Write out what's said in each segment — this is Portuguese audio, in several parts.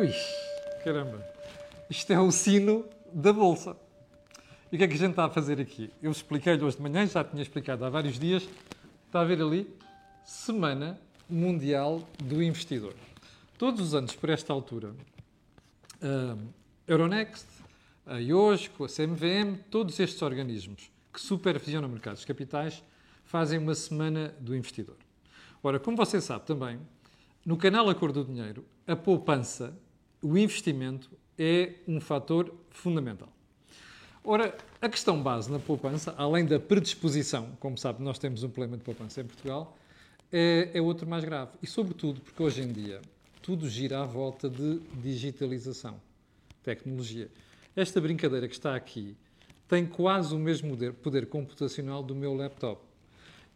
Ui, caramba. Isto é o sino da Bolsa. E o que é que a gente está a fazer aqui? Eu expliquei-lhe hoje de manhã, já tinha explicado há vários dias. Está a ver ali? Semana Mundial do Investidor. Todos os anos, por esta altura, a Euronext, a IOSCO, a CMVM, todos estes organismos que supervisionam mercados capitais fazem uma Semana do Investidor. Ora, como você sabe também, no canal Acordo do Dinheiro, a poupança, o investimento, é um fator fundamental. Ora, a questão base na poupança, além da predisposição, como sabe, nós temos um problema de poupança em Portugal, é, é outro mais grave. E, sobretudo, porque hoje em dia tudo gira à volta de digitalização, tecnologia. Esta brincadeira que está aqui tem quase o mesmo poder, poder computacional do meu laptop.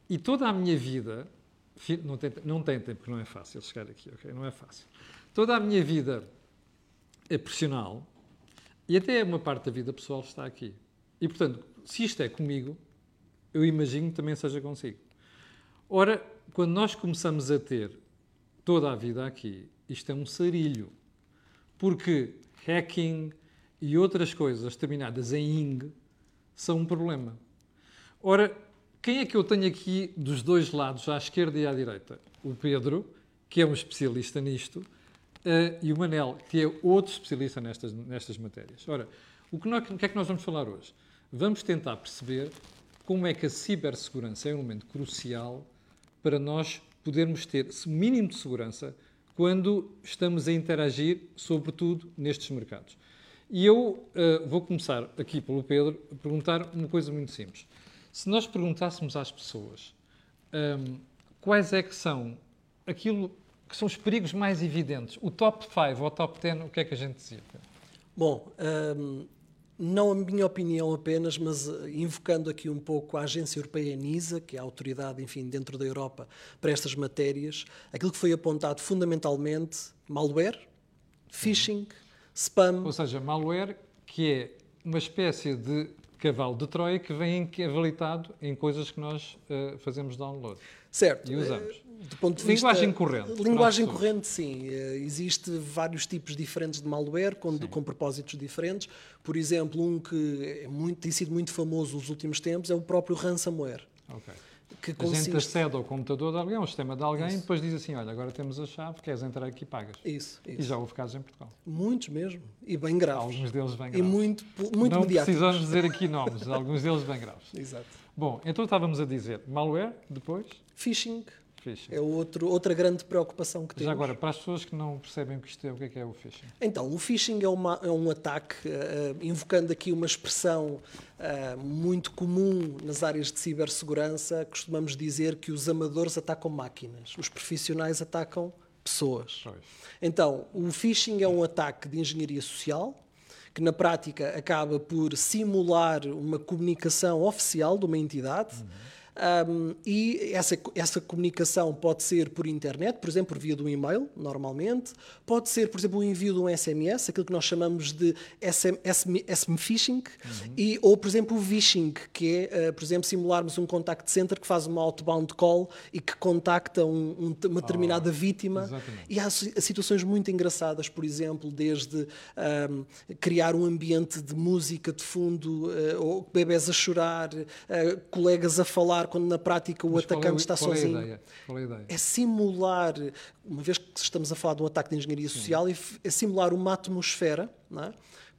E toda a minha vida, não tentem, não porque não é fácil chegar aqui, ok? Não é fácil. Toda a minha vida é profissional e até uma parte da vida pessoal está aqui. E, portanto, se isto é comigo, eu imagino que também seja consigo. Ora, quando nós começamos a ter toda a vida aqui, isto é um sarilho. Porque hacking e outras coisas terminadas em ing são um problema. Ora, quem é que eu tenho aqui dos dois lados, à esquerda e à direita? O Pedro, que é um especialista nisto, uh, e o Manel, que é outro especialista nestas, nestas matérias. Ora, o que, nós, o que é que nós vamos falar hoje? Vamos tentar perceber como é que a cibersegurança é um momento crucial para nós podermos ter mínimo de segurança quando estamos a interagir, sobretudo nestes mercados. E eu uh, vou começar aqui pelo Pedro a perguntar uma coisa muito simples. Se nós perguntássemos às pessoas um, ehm, quais é que são aquilo que são os perigos mais evidentes, o top 5 ou o top 10, o que é que a gente dizia? Bom, um, ehm, não a minha opinião apenas, mas eh, invocando aqui um pouco a Agência Europeia NISA, que é a autoridade, enfim, dentro da Europa para estas matérias, aquilo que foi apontado fundamentalmente, malware, phishing, spam. Ou seja, malware que é uma espécie de cavalo de Troia que vem avalitado em coisas que nós uh, fazemos download. Certo. E usamos. Do ponto de linguagem vista, corrente. Linguagem corrente, sim. Uh, existe vários tipos diferentes de malware com, com, propósitos diferentes. Por exemplo, um que é muito, tem sido muito famoso nos últimos tempos é o próprio ransomware. Okay que consiste... A gente acede ao computador de alguém, ao sistema de alguém, isso. e depois diz assim, olha, agora temos a chave, queres entrar aqui e pagas. Isso, isso. E já houve casos em Portugal. Muitos mesmo, e bem graves. Alguns deles bem graves. E muito, muito Não mediáticos. precisamos dizer aqui nomes, alguns deles bem graves. Exato. Bom, então estávamos a dizer malware, depois? Phishing. Phishing. É outro, outra grande preocupação que temos. Já agora, para as pessoas que não percebem o que isto é, o que é, que é o phishing? Então, o phishing é, uma, é um ataque, uh, invocando aqui uma expressão uh, muito comum nas áreas de cibersegurança, costumamos dizer que os amadores atacam máquinas, os profissionais atacam pessoas. Pois. Então, o phishing é um ataque de engenharia social, que na prática acaba por simular uma comunicação oficial de uma entidade. Uhum um, e essa, essa comunicação pode ser por internet, por exemplo, por via um e-mail, normalmente. Pode ser, por exemplo, o envio de um SMS, aquilo que nós chamamos de SM, SM, SM phishing, uhum. e, ou, por exemplo, o phishing, que é, uh, por exemplo, simularmos um contact center que faz uma outbound call e que contacta um, um, uma determinada oh, vítima. Exatamente. E há situações muito engraçadas, por exemplo, desde um, criar um ambiente de música de fundo, uh, ou bebés a chorar, uh, colegas a falar quando na prática o Mas atacante é, está sozinho. É, é? É simular, uma vez que estamos a falar de um ataque de engenharia Sim. social, é simular uma atmosfera é?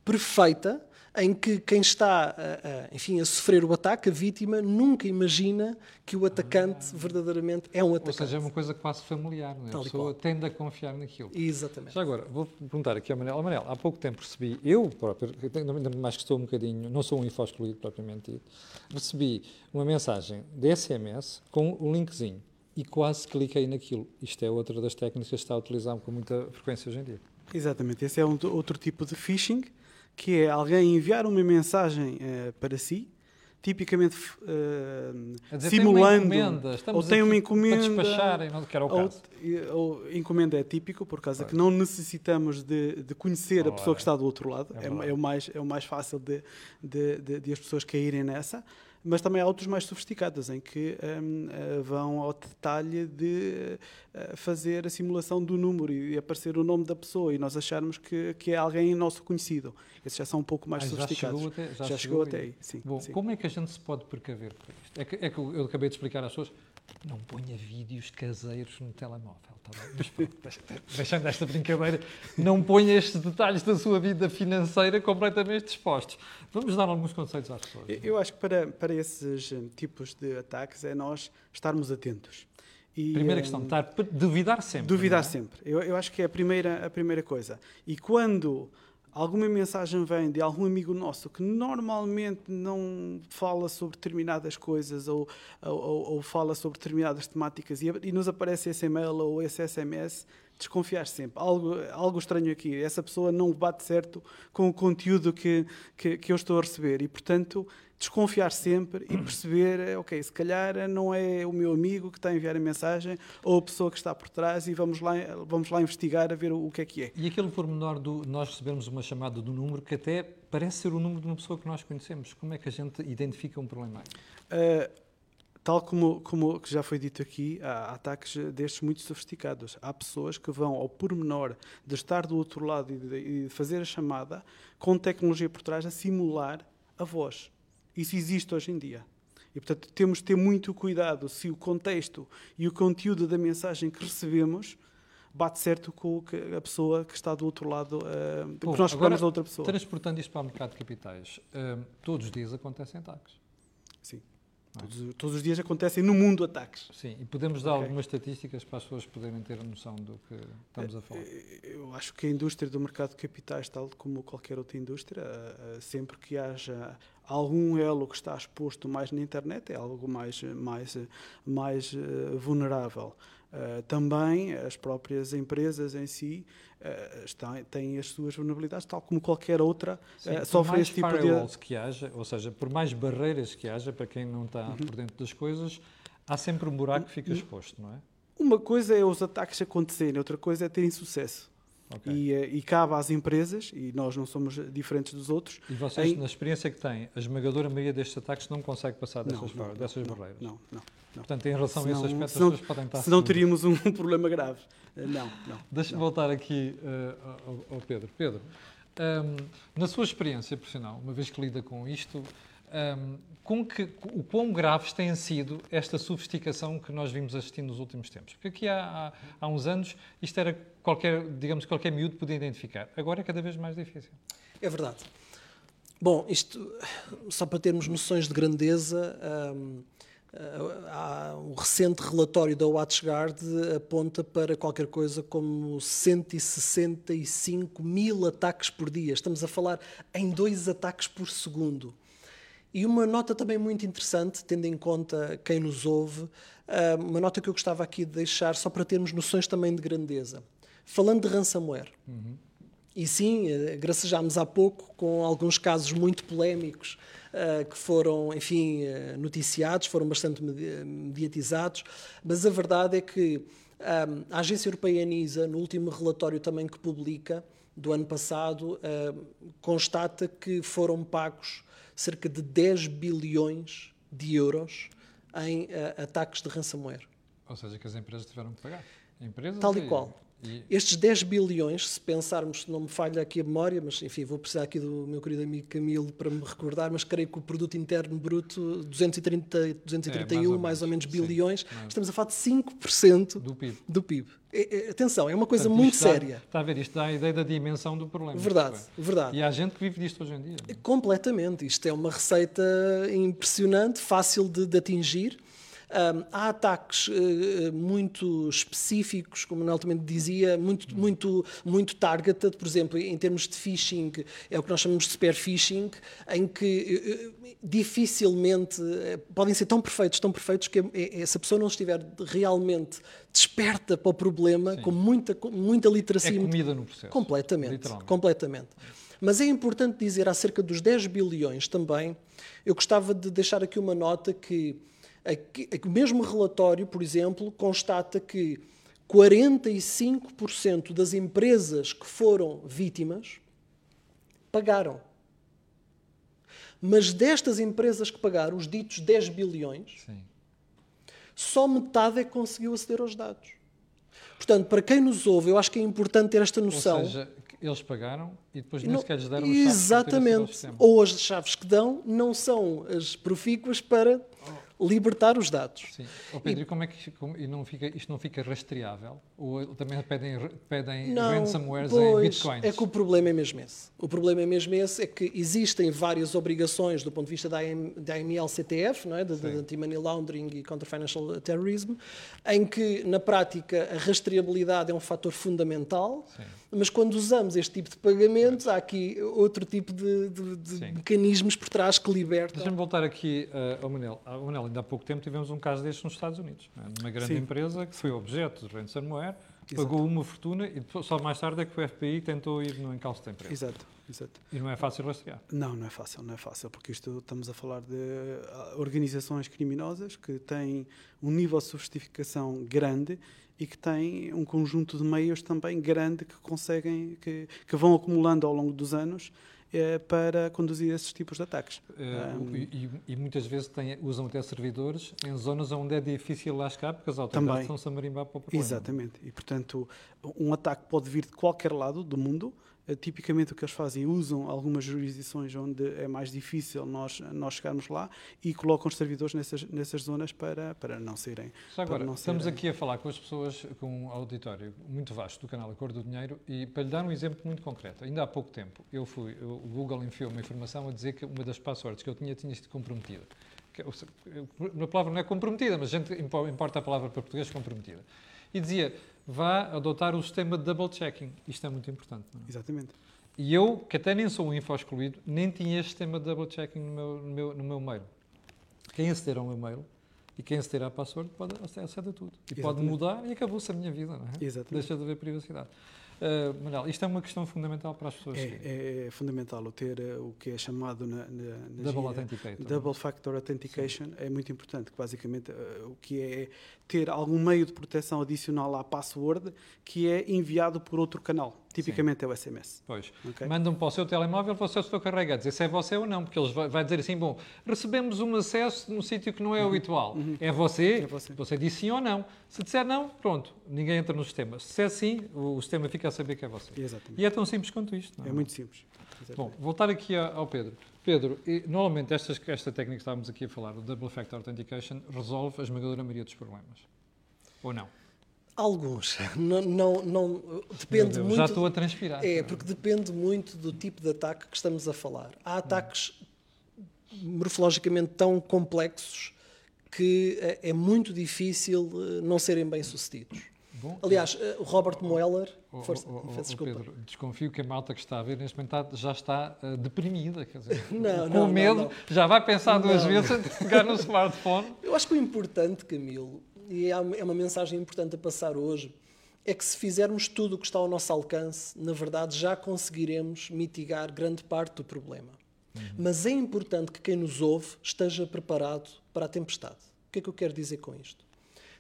perfeita em que quem está, a, a, enfim, a sofrer o ataque, a vítima, nunca imagina que o atacante ah. verdadeiramente é um atacante. Ou seja, é uma coisa quase familiar, não é? a pessoa tende a confiar naquilo. Exatamente. Já agora, vou perguntar aqui ao Manel. Manel, há pouco tempo recebi, eu próprio, ainda mais que estou um bocadinho, não sou um info excluído propriamente dito, recebi uma mensagem de SMS com um linkzinho e quase cliquei naquilo. Isto é outra das técnicas que está a utilizar com muita frequência hoje em dia. Exatamente, esse é um, outro tipo de phishing que é alguém enviar uma mensagem uh, para si, tipicamente uh, dizer, simulando tem uma ou tem uma encomenda para despachar, não quero o caso. Ou, ou, encomenda é típico por causa que não necessitamos de, de conhecer a pessoa que está do outro lado. é, é, é, o mais é o mais fácil de, de, de, de as pessoas caírem nessa mas também há outros mais sofisticados, em que um, uh, vão ao detalhe de uh, fazer a simulação do número e aparecer o nome da pessoa e nós acharmos que, que é alguém nosso conhecido. Esses já são um pouco mais ah, sofisticados. Já chegou até, já já chegou até aí. Sim, Bom, sim. como é que a gente se pode precaver? É que, é que eu acabei de explicar às pessoas, não ponha vídeos caseiros no telemóvel. Tá Mas pronto, deixando esta brincadeira, não ponha estes detalhes da sua vida financeira completamente expostos. Vamos dar alguns conselhos às pessoas. Eu acho que para, para esses eh, tipos de ataques é nós estarmos atentos. E, primeira questão, estar, duvidar sempre. Duvidar é? sempre. Eu, eu acho que é a primeira, a primeira coisa. E quando alguma mensagem vem de algum amigo nosso que normalmente não fala sobre determinadas coisas ou, ou, ou fala sobre determinadas temáticas e, e, nos aparece esse e-mail ou esse SMS, desconfiar sempre. Algo, algo estranho aqui. Essa pessoa não bate certo com o conteúdo que, que, que eu estou a receber e, portanto, desconfiar sempre e perceber, ok, se calhar não é o meu amigo que está a enviar a mensagem ou a pessoa que está por trás e vamos lá, vamos lá investigar a ver o, o que é que é. E aquele pormenor do nós recebermos uma chamada do número que até parece ser o número de uma pessoa que nós conhecemos. Como é que a gente identifica um problema? Uh, tal como, como já foi dito aqui, há ataques destes muito sofisticados. Há pessoas que vão ao pormenor de estar do outro lado e de, de fazer a chamada com tecnologia por trás a simular a voz. Isso existe hoje em dia. E, portanto, temos de ter muito cuidado se o contexto e o conteúdo da mensagem que recebemos bate certo com a pessoa que está do outro lado, uh, que nós esperamos da outra pessoa. Transportando isto para o mercado de capitais, uh, todos os dias acontecem ataques. Sim. Todos, todos, os dias acontecem no mundo ataques. Sim, e podemos dar okay. algumas estatísticas para as pessoas poderem ter noção do que estamos a falar. Eh, eu acho que a indústria do mercado de capitais, tal como qualquer outra indústria, sempre que haja algum elo que está exposto mais na internet é algo mais, mais, mais vulnerável. Uh, também as próprias empresas em si uh, estão, têm as suas vulnerabilidades, tal como qualquer outra Sim, uh, sofre este tipo de... que haja, ou seja, por mais barreiras que haja, para quem não está uhum. por dentro das coisas, há sempre um buraco que fica exposto, não é? Uma coisa é os ataques acontecerem, outra coisa é terem sucesso. Okay. E, eh, e, cabe às empresas, e nós não somos diferentes dos outros. E vocês, em... na experiência que têm, a esmagadora maioria destes ataques não consegue passar dessas, não, não, dessas não, barreiras? Não, não. Portanto, em relação senão, a esse aspecto, senão, as pessoas podem estar... Senão teríamos um problema grave. Eh, não, não. Deixa-me voltar aqui uh, ao, ao, Pedro. Pedro, um, ehm, na sua experiência profissional, uma vez que lida com isto, um, com que, o quão graves tem sido esta sofisticação que nós vimos assistindo nos últimos tempos. Porque aqui há, há, há, uns anos isto era qualquer, digamos, qualquer miúdo podia identificar. Agora é cada vez mais difícil. É verdade. Bom, isto, só para termos noções de grandeza, um, um recente relatório da WatchGuard aponta para qualquer coisa como 165 mil ataques por dia. Estamos a falar em dois ataques por segundo. E uma nota também muito interessante, tendo em conta quem nos ouve, ah, uma nota que eu gostava aqui de deixar, só para termos noções também de grandeza. Falando de ransomware, uhum. e sim, eh, gracejámos há pouco com alguns casos muito polémicos uh, que foram, enfim, uh, noticiados, foram bastante mediatizados, mas a verdade é que um, a Agência Europeia ANISA, no último relatório também que publica, do ano passado, uh, constata que foram pagos cerca de 10 bilhões de euros em uh, ataques de ransomware. Ou seja, que as empresas tiveram que pagar. Empresas Tal e, qual. E... Estes 10 bilhões, se pensarmos, se não me falha aqui a memória, mas enfim, vou precisar aqui do meu querido amigo Camilo para me recordar, mas creio que o produto interno bruto, 230, 231 é, mais, ou mais ou menos bilhões, Sim, estamos a falar de 5% do PIB. Do PIB. É, é, atenção, é uma coisa Portanto, muito séria. está a ver, isto dá a ideia da dimensão do problema. Verdade, verdade. E há gente que vive disto hoje em dia. Completamente. Isto é uma receita impressionante, fácil de, de atingir um, há ataques uh, muito específicos, como o Nel também dizia, muito, muito, muito targeted, por exemplo, em termos de phishing, é o que nós chamamos de spear phishing, em que uh, dificilmente uh, podem ser tão perfeitos, tão perfeitos que essa pessoa não estiver realmente desperta para o problema, Sim. com muita, com muita literacia. É comida no processo. Completamente. Completamente. Mas é importante dizer acerca dos 10 bilhões também, eu gostava de deixar aqui uma nota que o mesmo relatório, por exemplo, constata que 45% das empresas que foram vítimas pagaram. Mas destas empresas que pagaram os ditos 10 bilhões, Sim. só metade é que conseguiu aceder aos dados. Portanto, para quem nos ouve, eu acho que é importante ter esta noção. Ou seja, eles pagaram e depois nem sequer lhes deram as chaves Exatamente. Ou as chaves que dão não são as profícuas para libertar os dados. Sim. Ó Pedro, e, como é que como- e não fica, isto não fica rastreável? Ou também pedem, pedem ransomwares em pois, bitcoins? é que o problema é mesmo esse. O problema é mesmo esse, é que existem várias obrigações do ponto de vista da, AM, da AML-CTF, não é? de, de. Anti-Money Laundering e Counter-Financial Terrorism, em que, na prática, a rastreabilidade é um fator fundamental, Sim. Mas quando usamos este tipo de pagamentos, há aqui outro tipo de, de- de mecanismos por trás que libertam. Deixa-me voltar aqui uh, ao Manel. Ao Manel, ainda há pouco tempo tivemos um caso destes nos Estados Unidos. não é? Uma grande Sim. empresa que foi objeto de ransomware, Exato. pagou uma fortuna e depois, só mais tarde é que o FBI tentou ir no encalço da empresa. Exato, exato. E não é fácil rastrear. Não, não é fácil, não é fácil, porque isto estamos a falar de ah, organizações criminosas que têm um nível de sofisticação grande e que têm um conjunto de meios também grande que conseguem, que, que vão acumulando ao longo dos anos eh, para conduzir esses tipos de ataques. Uh, Um, e, e- muitas vezes têm- usam até servidores em zonas onde é difícil lá chegar porque as autoridades estão-se a marimbar para o problema. Exatamente. E, portanto, um ataque pode vir de qualquer lado do mundo. Eh, Tipicamente o que eles fazem, usam algumas jurisdições onde é mais difícil nós, nós chegarmos lá e colocam os servidores nessas, nessas zonas para, para não serem. Já agora, estamos serem- aqui a falar com as pessoas, com um auditório muito vasto do canal A Cor do Dinheiro e para lhe dar um exemplo muito concreto, ainda há pouco tempo eu fui, eu- o Google enfiou uma informação a dizer que uma das passwords que eu tinha tinha sido comprometida. A palavra não é comprometida, mas a gente impo- importa a palavra para português comprometida. E dizia, vá adotar o sistema de double checking. Isto é muito importante. É? Exatamente. E eu, que até nem sou um info excluído, nem tinha este sistema de double checking no meu, no meu, no meu mail. Quem aceder ao meu mail e quem aceder à password pode aceder a tudo. E pode Exatamente. mudar e acabou-se a minha vida, não é? Exatamente. Deixa de haver privacidade. Uh, Manel, isto é uma questão fundamental para as pessoas. que- É, é fundamental o ter eh, o que é chamado na, na, na Double Authenticator. Double Factor Authentication é muito importante, que basicamente eh, o que é ter algum meio de proteção adicional à password que é enviado por outro canal. Tipicamente é o SMS. Pois. ok? Mandam para o seu telemóvel, para o seu setor carrega, dizer se é você ou não, porque eles vai, dizer assim, bom, recebemos um acesso num sítio que não é habitual. É você? É você. Você disse sim ou não. Se disser não, pronto, ninguém entra no sistema. Se disser sim, o, o sistema fica a saber que é você. Exatamente. E é tão simples quanto isto. não É muito simples. Exatamente. Bom, voltar aqui ao Pedro. Pedro, normalmente estas, esta técnica que estávamos aqui a falar, o Double Factor Authentication, resolve a esmagadora maioria dos problemas. Ou não? Alguns. Não, não, não- depende Deus, muito. Já estou a transpirar. É, porque depende muito do tipo de ataque que estamos a falar. Há ataques morfologicamente tão complexos que eh, é muito difícil eh, não serem bem-sucedidos. Aliás, eh, o Robert Mueller. Oh, Força, oh, oh, desculpa. Pedro, desconfio que a malta que está a ver neste momento já está eh, deprimida, quer dizer, Não, com não, medo, não, já vai pensar duas vezes de pegar no smartphone. Eu acho que o importante, Camilo, e é uma é uma mensagem importante a passar hoje, é que se fizermos tudo o que está ao nosso alcance, na verdade já conseguiremos mitigar grande parte do problema. Mas é importante que quem nos ouve esteja preparado para a tempestade. O que é que eu quero dizer com isto?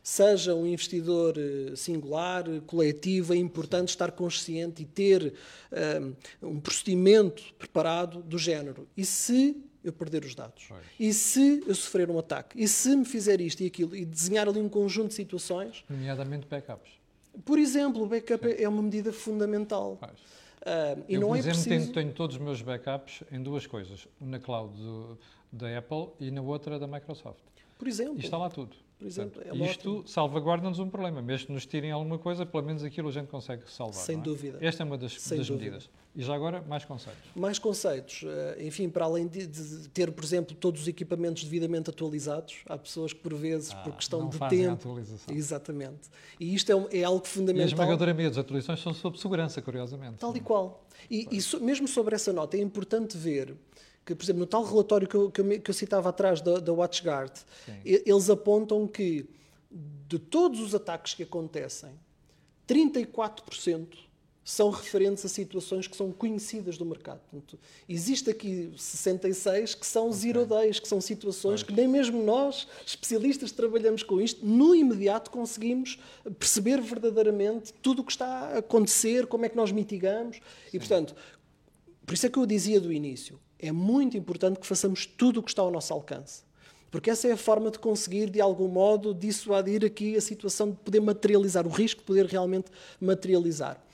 Seja um investidor eh, singular, coletivo, é importante estar consciente e ter eh, um procedimento preparado do género. E se eu perder os dados? Pois. E se eu sofrer um ataque? E se me fizer isto e aquilo? E desenhar ali um conjunto de situações? Nomeadamente backups. Por exemplo, o backup é uma medida fundamental. Ah, e eu, não por é exemplo, preciso... tenho, tenho todos os meus backups em duas coisas. Na cloud do- da Apple e na outra da Microsoft. Por exemplo, E está lá tudo. Por exemplo é Portanto, isto ótimo. salvaguarda-nos um problema. Mesmo que nos tirem alguma coisa, pelo menos aquilo a gente consegue salvar. Sem é? dúvida. Esta é uma das, das medidas. E já agora, mais conceitos. Mais conceitos. Ah, enfim, para além de, de ter, por exemplo, todos os equipamentos devidamente atualizados, há pessoas que, por vezes, Ah, por questão não de fazem a tempo. atualização. Exatamente. E isto é, um- é algo E a fundamental. esmagadora maioria das atualizações são sobre segurança, curiosamente. Tal e qual. E, e so- mesmo sobre essa nota, é importante ver que, por exemplo, no tal relatório que eu, que eu que eu citava atrás da, da WatchGuard, Sim. eles apontam que de todos os ataques que acontecem, 34% são referentes a situações que são conhecidas do mercado. Portanto, existe aqui 66 que são zero days, que são situações que nem mesmo nós, especialistas, que trabalhamos com isto, no imediato conseguimos perceber verdadeiramente tudo o que está a acontecer, como é que nós mitigamos. E, portanto, por isso é que eu dizia do início, é muito importante que façamos tudo o que está ao nosso alcance. Porque essa é a forma de conseguir, de algum modo, dissuadir aqui a situação de poder materializar, o risco de poder realmente materializar.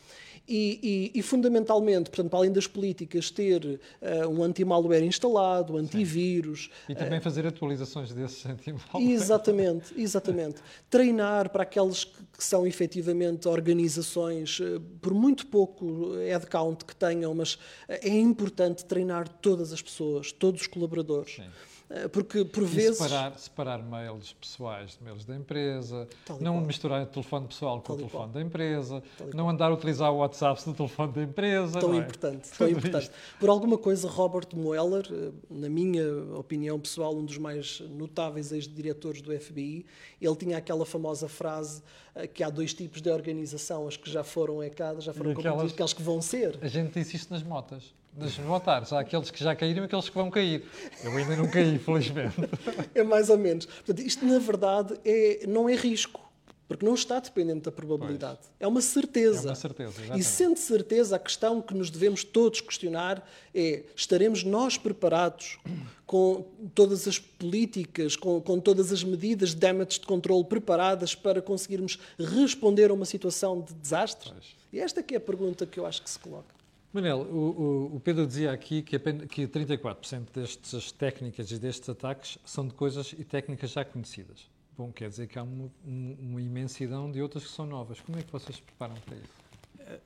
E, e, e, fundamentalmente, portanto, para além das políticas, ter uh, um anti-malware instalado, antivírus. Sim. E também uh, fazer atualizações desses anti-malware. Exatamente, exatamente. Treinar para aqueles que, que são efetivamente organizações, uh, por muito pouco headcount que tenham, mas é importante treinar todas as pessoas, todos os colaboradores. Sim porque por e vezes. Separar, separar mails pessoais de mails da empresa, não qual. misturar o telefone pessoal com o telefone da empresa, não andar a utilizar o WhatsApp do telefone da empresa. Tão é? importante, tão importante. Isto. Por alguma coisa, Robert Mueller, eh, na minha opinião pessoal, um dos mais notáveis ex-diretores do FBI, ele tinha aquela famosa frase eh, que há dois tipos de organização, as que já foram ecadas, já foram aquelas, aquelas que vão ser. A gente disse isto nas motas dos votares. Há aqueles que já caíram e aqueles que vão cair. Eu ainda não caí, felizmente. É mais ou menos. Portanto, isto, na verdade, é, não é risco. Porque não está dependente da probabilidade. Pois. É uma certeza. É uma certeza, E sendo certeza, a questão que nos devemos todos questionar é: estaremos nós preparados com todas as políticas, com, com todas as medidas de damage de controle preparadas para conseguirmos responder a uma situação de desastre? Pois. E esta que é a pergunta que eu acho que se coloca. Manel, o, o, Pedro dizia aqui que, que 34% destas técnicas e destes ataques são de coisas e técnicas já conhecidas. Bom, quer dizer que há uma, uma imensidão de outras que são novas. Como é que vocês se preparam para isso?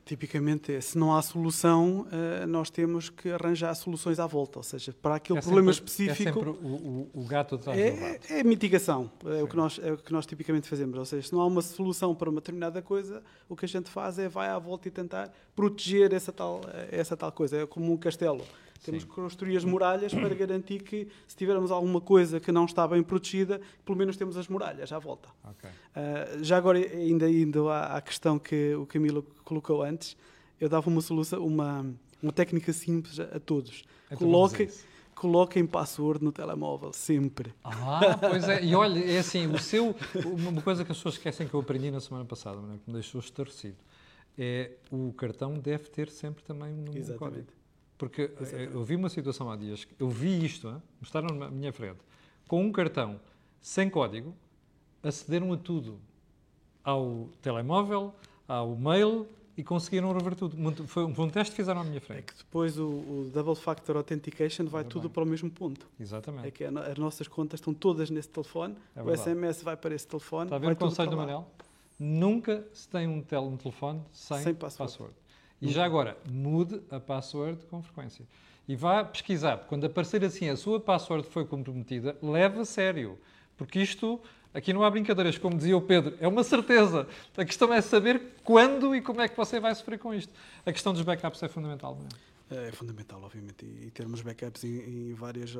Tipicamente, se não há solução, eh, nós temos que arranjar soluções à volta, ou seja, para aquele é problema sempre, específico. É sempre o, o, o gato atrás é, do. É mitigação, é o, que nós, é o que nós tipicamente fazemos. Ou seja, se não há uma solução para uma determinada coisa, o que a gente faz é vai à volta e tentar proteger essa tal, essa tal coisa. É como um castelo. Temos Sim. que construir as muralhas para garantir que, se tivermos alguma coisa que não está bem protegida, pelo menos temos as muralhas à volta. Okay. Uh, já agora, ainda indo à, à, questão que o Camilo colocou antes, eu dava uma solução, uma, uma técnica simples a, todos. Então Coloquem coloquem password no telemóvel, sempre. Ah, pois é. E olha, é assim, o seu, uma coisa que as pessoas esquecem que eu aprendi na semana passada, que me deixou estarrecido, é o cartão deve ter sempre também um número Exatamente. código. Porque Exatamente. eu vi uma situação há dias, eu vi isto, hein? mostraram na minha frente, com um cartão sem código, acederam a tudo. Ao telemóvel, ao mail e conseguiram rever tudo. Foi um, teste que fizeram à minha frente. É que depois o, o Double Factor Authentication vai tudo para o mesmo ponto. Exatamente. É que as nossas contas estão todas nesse telefone, é o SMS vai para esse telefone. Está a ver o conselho do Manel? Nunca se tem um, tel um telefone sem, sem password. password. E já agora, mude a password com frequência. E vá pesquisar, quando aparecer assim a sua password foi comprometida, leve a sério. Porque isto, aqui não há brincadeiras, como dizia o Pedro, é uma certeza. A questão é saber quando e como é que você vai sofrer com isto. A questão dos backups é fundamental. Não é? É fundamental, obviamente, e, termos backups em, em, várias, uh,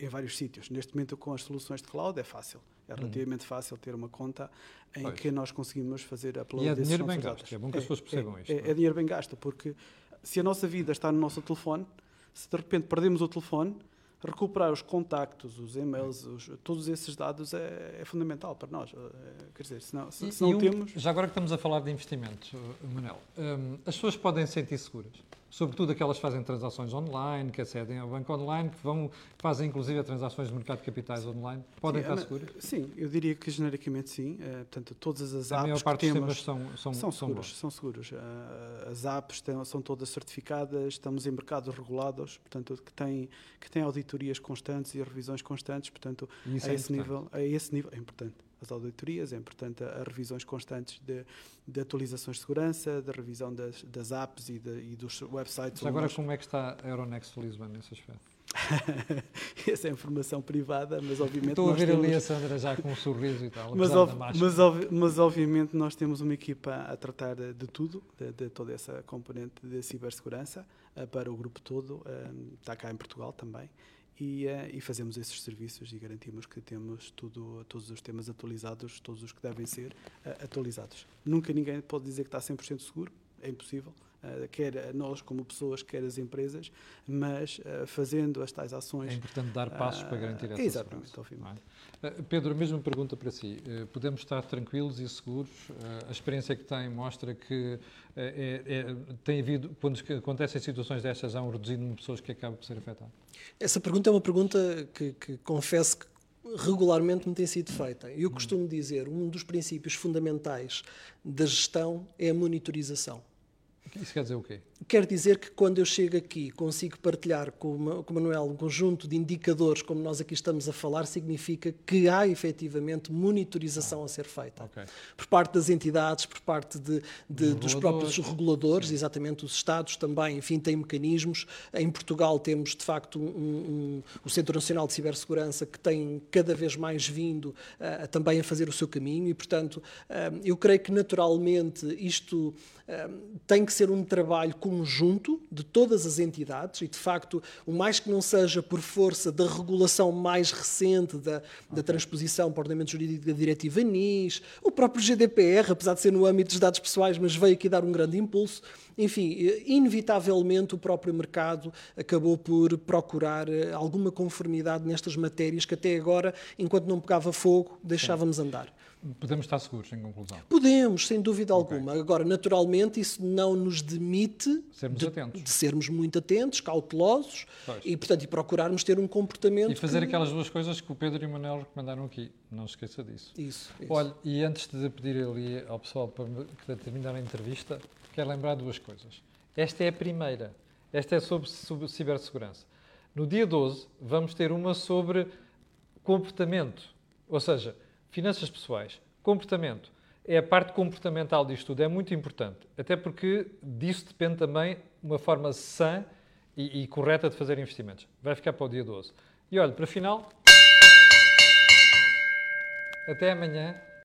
em vários sítios. Neste momento, com as soluções de cloud, é fácil. É uhum. relativamente fácil ter uma conta em pois. que nós conseguimos fazer upload E é dinheiro bem gasto, é bom que as pessoas percebam é, isto. É, é, é, dinheiro bem gasto, porque se a nossa vida está no nosso telefone, se de repente perdemos o telefone, recuperar os contactos, os e-mails, os, todos esses dados é, é, fundamental para nós. É, quer dizer, se não, se, se não um, temos... Já agora que estamos a falar de investimentos, Manel, um, as pessoas podem sentir seguras? Sobretudo aquelas que fazem transações online, que acedem ao banco online, que vão, fazem inclusive transações de mercado de capitais online, podem sim, estar seguras? Sim, eu diria que genericamente sim. Uh, portanto, todas as a apps a maior parte que temos são, são, são seguros. São, são seguros. Uh, as apps têm, são todas certificadas, estamos em mercados regulados, portanto, que têm, que têm auditorias constantes e revisões constantes, portanto, a é esse, nível, a esse nível é importante as auditorias, é importante as revisões constantes de, de, atualizações de segurança, da revisão das, das apps e, de, e, dos websites. Mas agora, nós... como é que está a Euronext Lisbon nesse aspecto? Essa é informação privada, mas obviamente. Estou a ver temos... ali a Sandra já com um sorriso e tal. Mas, mas, mas, obviamente nós temos uma equipa a tratar de tudo, de, de toda essa componente de cibersegurança, uh, para o grupo todo, uh, está cá em Portugal também e, uh, e, fazemos esses serviços e garantimos que temos tudo, todos os temas atualizados, todos os que devem ser uh, atualizados. Nunca ninguém pode dizer que está 100% seguro, é impossível, quer nós como pessoas, quer as empresas, mas uh, fazendo as tais ações. É importante dar passos para garantir essa Exatamente, segurança. obviamente. É? Pedro, a mesma pergunta para si. Podemos estar tranquilos e seguros? A experiência que tem mostra que é, é, tem havido, quando acontecem situações destas, há um reduzido número de pessoas que acabam por ser afetadas? Essa pergunta é uma pergunta que, que confesso que regularmente me tem sido feita. Eu costumo dizer, um dos princípios fundamentais da gestão é a monitorização. Isso quer dizer o quê? Quer dizer que quando eu chego aqui consigo partilhar com o Manuel um conjunto de indicadores, como nós aqui estamos a falar, significa que há efetivamente monitorização a ser feita. Okay. Por parte das entidades, por parte de, de, dos próprios reguladores, Sim. exatamente os Estados também, enfim, têm mecanismos. Em Portugal temos, de facto, um, um, o Centro Nacional de Cibersegurança que tem cada vez mais vindo uh, também a fazer o seu caminho e, portanto, uh, eu creio que naturalmente isto uh, tem que ser um trabalho conjunto de todas as entidades e, de facto, o mais que não seja por força da regulação mais recente da, da transposição para o ordenamento jurídico da diretiva NIS, o próprio GDPR, apesar de ser no âmbito dos dados pessoais, mas veio aqui dar um grande impulso. Enfim, inevitavelmente o próprio mercado acabou por procurar eh, alguma conformidade nestas matérias que até agora, enquanto não pegava fogo, deixávamos andar. Podemos estar seguros, em conclusão? Podemos, sem dúvida okay. alguma. Agora, naturalmente, isso não nos demite sermos de, de sermos muito atentos, cautelosos pois. e, portanto, e procurarmos ter um comportamento. E fazer que... aquelas duas coisas que o Pedro e o Manuel recomendaram aqui. Não se esqueça disso. Isso, isso. Olha, e antes de pedir ali ao pessoal para terminar a entrevista, quero lembrar duas coisas. Esta é a primeira. Esta é sobre, sobre cibersegurança. No dia 12, vamos ter uma sobre comportamento. Ou seja, Finanças pessoais, comportamento. É a parte comportamental disto tudo, é muito importante. Até porque disso depende também uma forma sã e, e correta de fazer investimentos. Vai ficar para o dia 12. E olha, para final, até amanhã